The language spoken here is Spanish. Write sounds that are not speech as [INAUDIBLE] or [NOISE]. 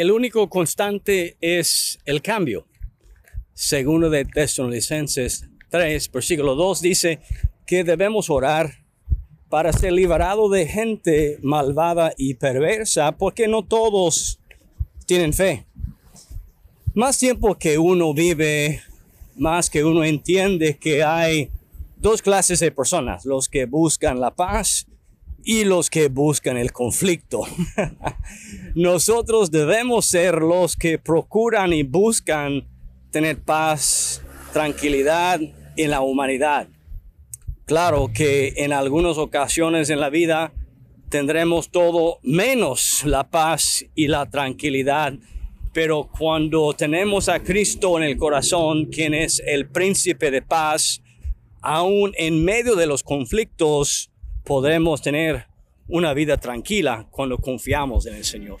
el único constante es el cambio. Segundo de Tesalonicenses 3, versículo 2 dice que debemos orar para ser liberado de gente malvada y perversa, porque no todos tienen fe. Más tiempo que uno vive, más que uno entiende que hay dos clases de personas, los que buscan la paz y los que buscan el conflicto. [LAUGHS] Nosotros debemos ser los que procuran y buscan tener paz, tranquilidad en la humanidad. Claro que en algunas ocasiones en la vida tendremos todo menos la paz y la tranquilidad, pero cuando tenemos a Cristo en el corazón, quien es el príncipe de paz, aún en medio de los conflictos podremos tener una vida tranquila cuando confiamos en el Señor.